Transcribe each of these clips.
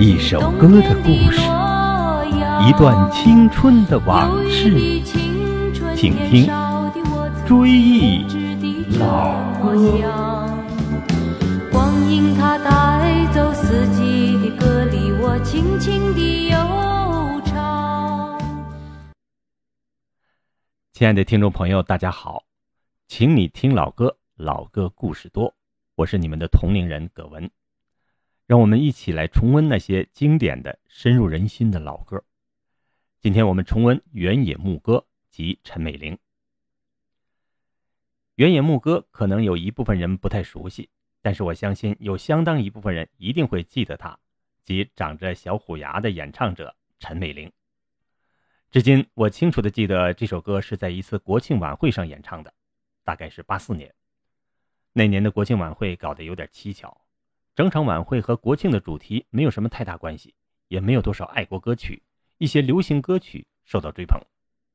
一首歌的故事，一段青春的往事，请听《追忆老歌》。光阴它带走四季的歌里，我轻轻地悠唱。亲爱的听众朋友，大家好，请你听老歌，老歌故事多。我是你们的同龄人葛文。让我们一起来重温那些经典的、深入人心的老歌。今天我们重温原野牧歌及陈美玲。原野牧歌可能有一部分人不太熟悉，但是我相信有相当一部分人一定会记得她，即长着小虎牙的演唱者陈美玲。至今我清楚的记得这首歌是在一次国庆晚会上演唱的，大概是八四年。那年的国庆晚会搞得有点蹊跷。整场晚会和国庆的主题没有什么太大关系，也没有多少爱国歌曲，一些流行歌曲受到追捧，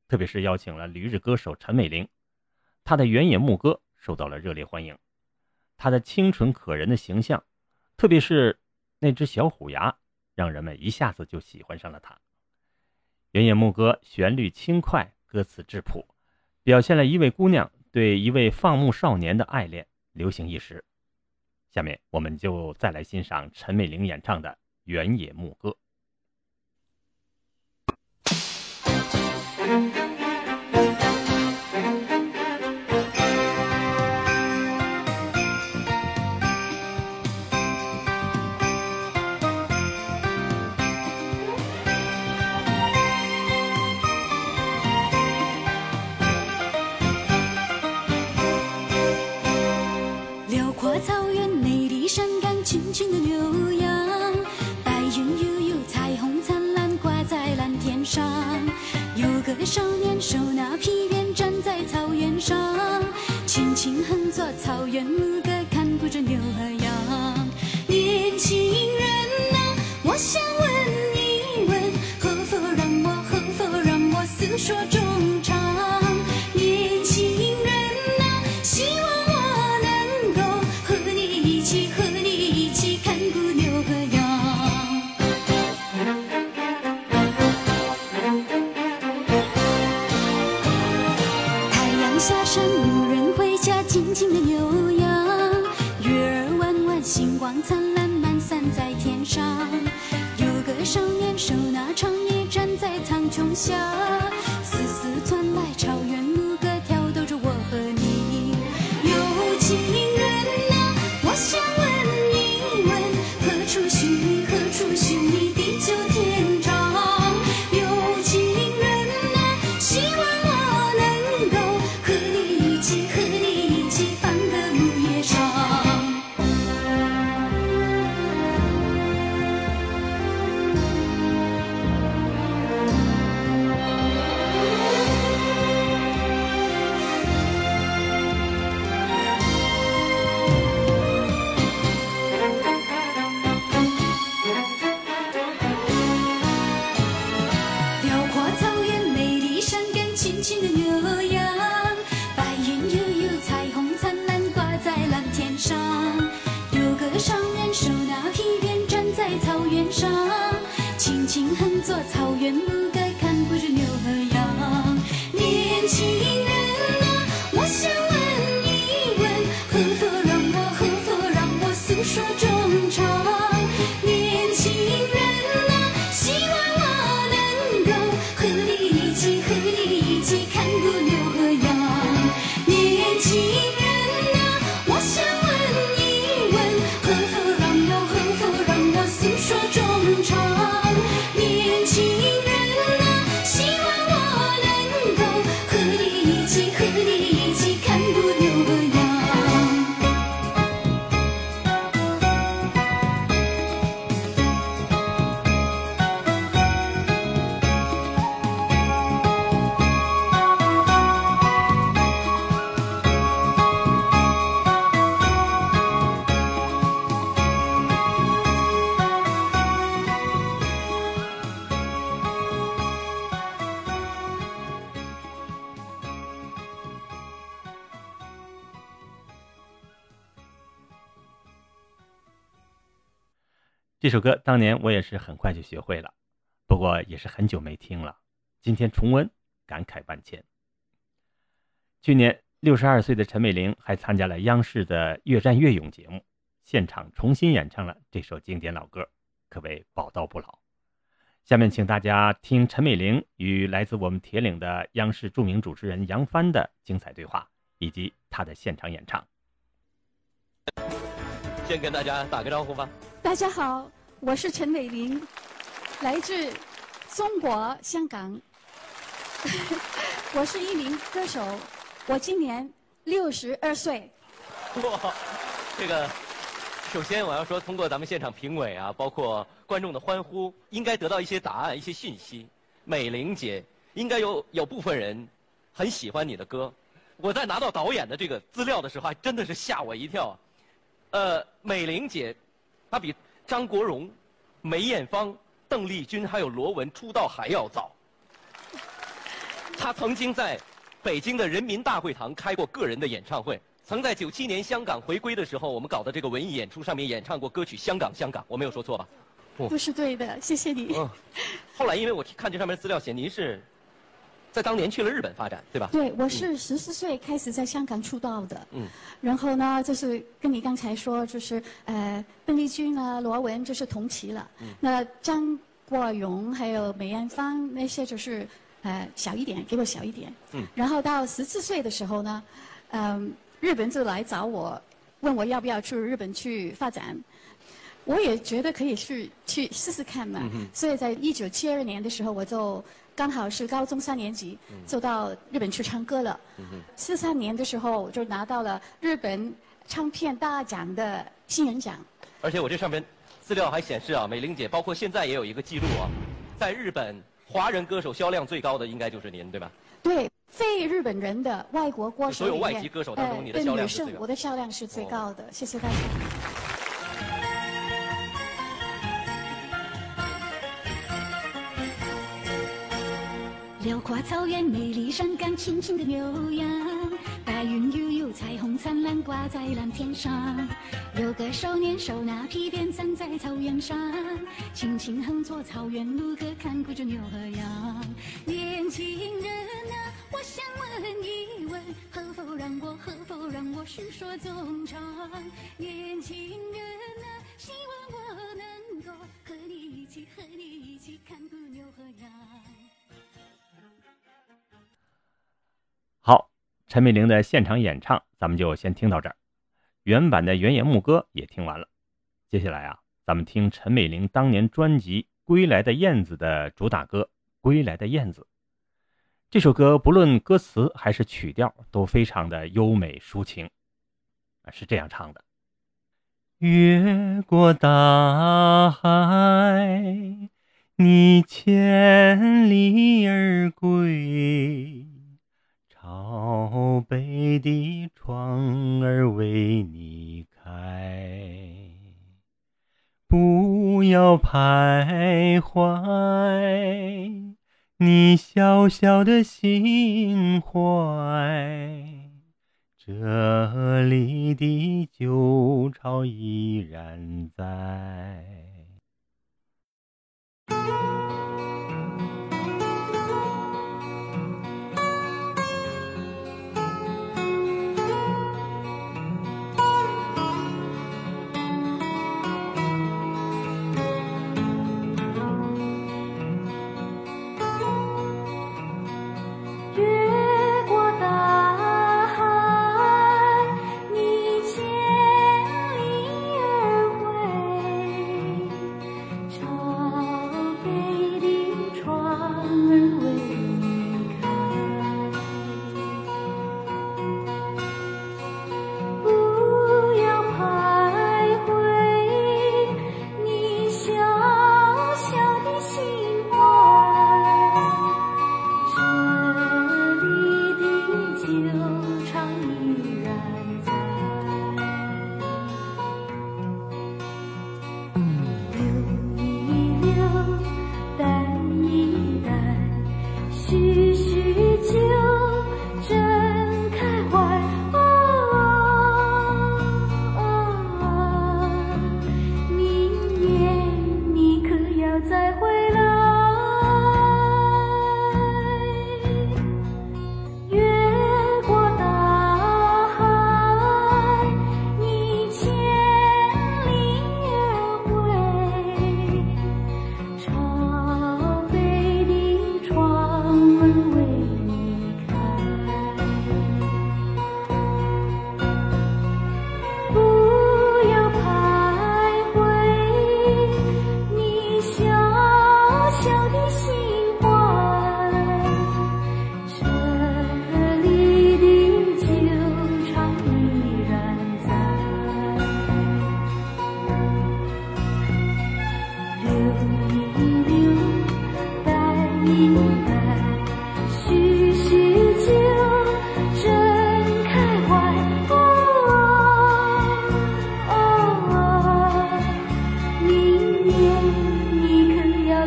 特别是邀请了驴日歌手陈美玲，她的原野牧歌受到了热烈欢迎，她的清纯可人的形象，特别是那只小虎牙，让人们一下子就喜欢上了她。原野牧歌旋律轻快，歌词质朴，表现了一位姑娘对一位放牧少年的爱恋，流行一时。下面我们就再来欣赏陈美玲演唱的《原野牧歌》。轻哼着草原牧歌，看顾着牛和羊星光灿烂漫散在天上，有个少年手拿长笛站在苍穹下。这首歌当年我也是很快就学会了，不过也是很久没听了。今天重温，感慨万千。去年六十二岁的陈美龄还参加了央视的《越战越勇》节目，现场重新演唱了这首经典老歌，可谓宝刀不老。下面请大家听陈美龄与来自我们铁岭的央视著名主持人杨帆的精彩对话，以及她的现场演唱。先跟大家打个招呼吧。大家好，我是陈美玲，来自中国香港。我是一名歌手，我今年六十二岁。哇，这个，首先我要说，通过咱们现场评委啊，包括观众的欢呼，应该得到一些答案、一些信息。美玲姐，应该有有部分人很喜欢你的歌。我在拿到导演的这个资料的时候，还真的是吓我一跳。呃，美玲姐，她比张国荣、梅艳芳、邓丽君还有罗文出道还要早。他曾经在北京的人民大会堂开过个人的演唱会，曾在九七年香港回归的时候，我们搞的这个文艺演出上面演唱过歌曲《香港香港》，我没有说错吧？不是对的，谢谢你。嗯。后来因为我看这上面资料写您是。在当年去了日本发展，对吧？对，我是十四岁开始在香港出道的。嗯，然后呢，就是跟你刚才说，就是呃，邓丽君啊、罗文就是同期了。嗯，那张国荣还有梅艳芳那些就是呃小一点，给我小一点。嗯，然后到十四岁的时候呢，嗯，日本就来找我，问我要不要去日本去发展。我也觉得可以去去试试看嘛。嗯所以在一九七二年的时候，我就。刚好是高中三年级，就到日本去唱歌了。四三年的时候，就拿到了日本唱片大奖的新人奖。而且我这上面资料还显示啊，美玲姐包括现在也有一个记录啊，在日本华人歌手销量最高的应该就是您，对吧？对，非日本人的外国歌手所有外籍歌手当中，你的销量是最高。我的销量是最高的，谢谢大家。辽阔草原，美丽山岗，轻轻的牛羊，白云悠悠，彩虹灿烂，挂在蓝天上。有个少年手拿皮鞭，站在草原上，轻轻哼着草原牧歌，看顾着牛和羊。年轻人啊，我想问一问，可否让我，可否让我叙说衷肠？年轻人啊，希望我能够和你一起，和你一起看顾牛和羊。陈美玲的现场演唱，咱们就先听到这儿。原版的原野牧歌也听完了，接下来啊，咱们听陈美玲当年专辑《归来的燕子》的主打歌《归来的燕子》。这首歌不论歌词还是曲调都非常的优美抒情，啊，是这样唱的：越过大海，你千里而归。宝贝的窗儿为你开，不要徘徊，你小小的心怀，这里的旧巢依然在。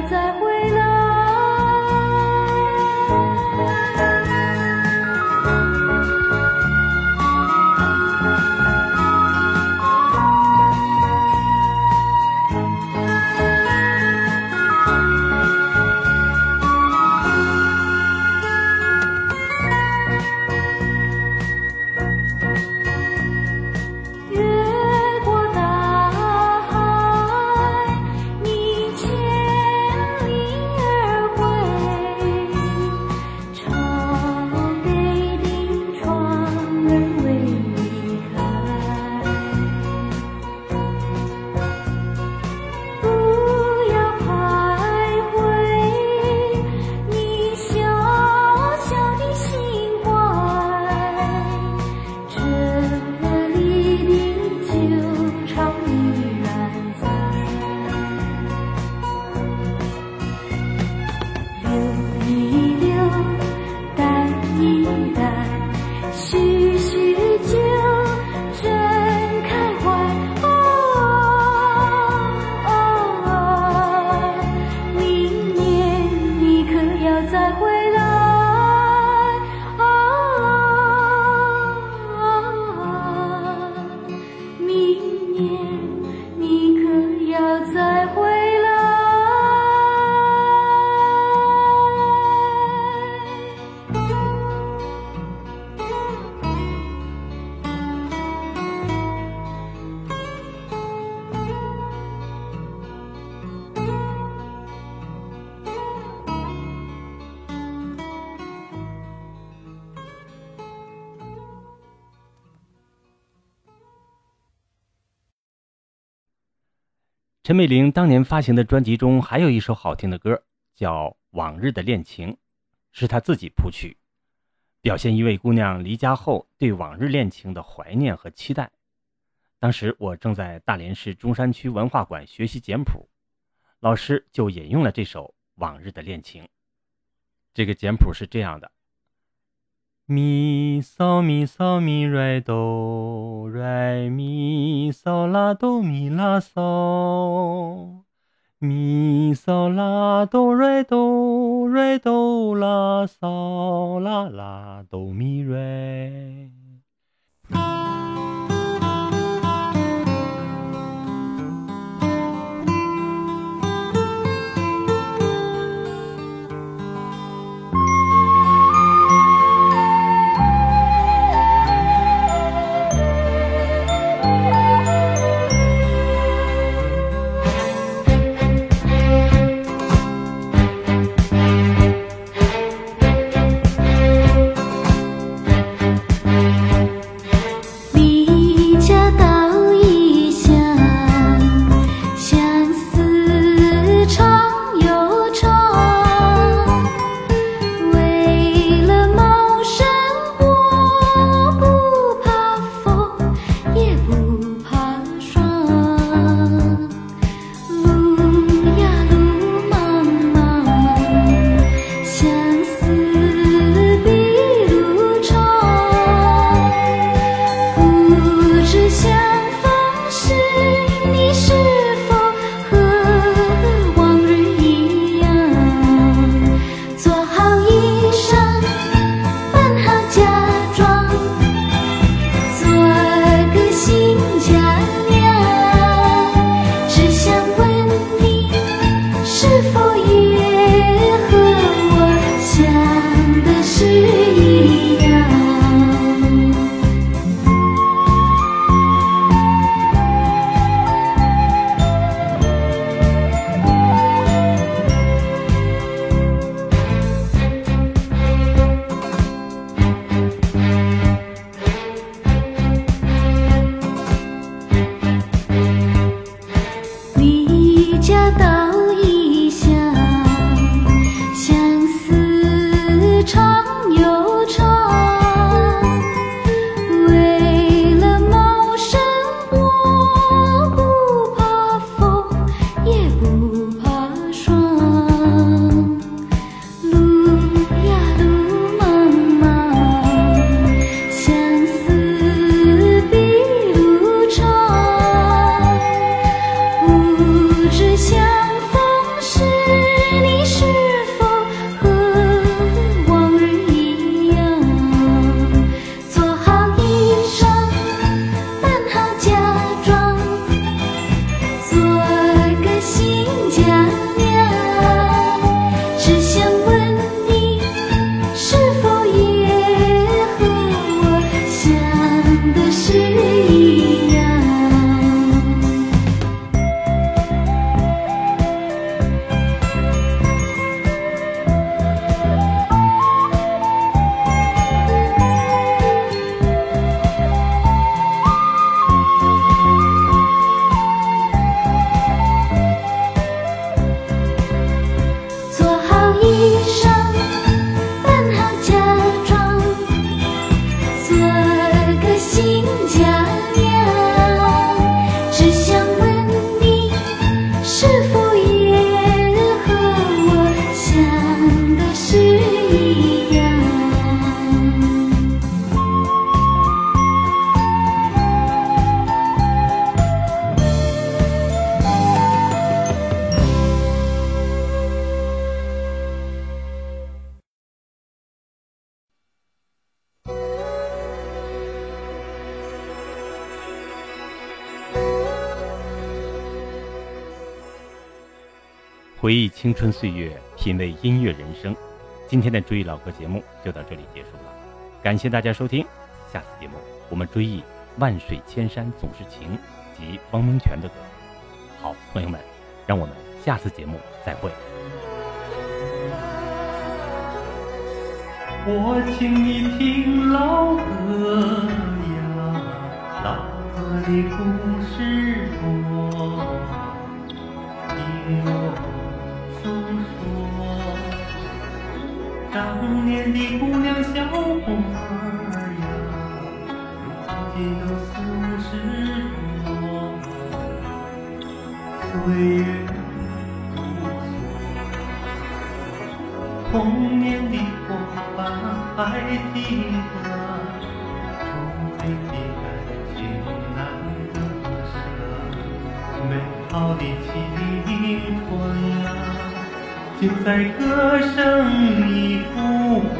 在乎陈美玲当年发行的专辑中还有一首好听的歌，叫《往日的恋情》，是她自己谱曲，表现一位姑娘离家后对往日恋情的怀念和期待。当时我正在大连市中山区文化馆学习简谱，老师就引用了这首《往日的恋情》。这个简谱是这样的：咪嗦咪嗦咪瑞哆瑞咪嗦啦哆咪啦嗦，咪嗦啦哆瑞哆瑞哆啦嗦啦啦哆咪瑞。只想回忆青春岁月，品味音乐人生。今天的追忆老歌节目就到这里结束了，感谢大家收听。下次节目我们追忆《万水千山总是情》及汪明荃的歌。好，朋友们，让我们下次节目再会。我请你听老歌呀，老歌的故事当年的姑娘小伙儿呀，如今都四十多，岁月如梭，童年的伙伴还记得，就在歌声里呼唤。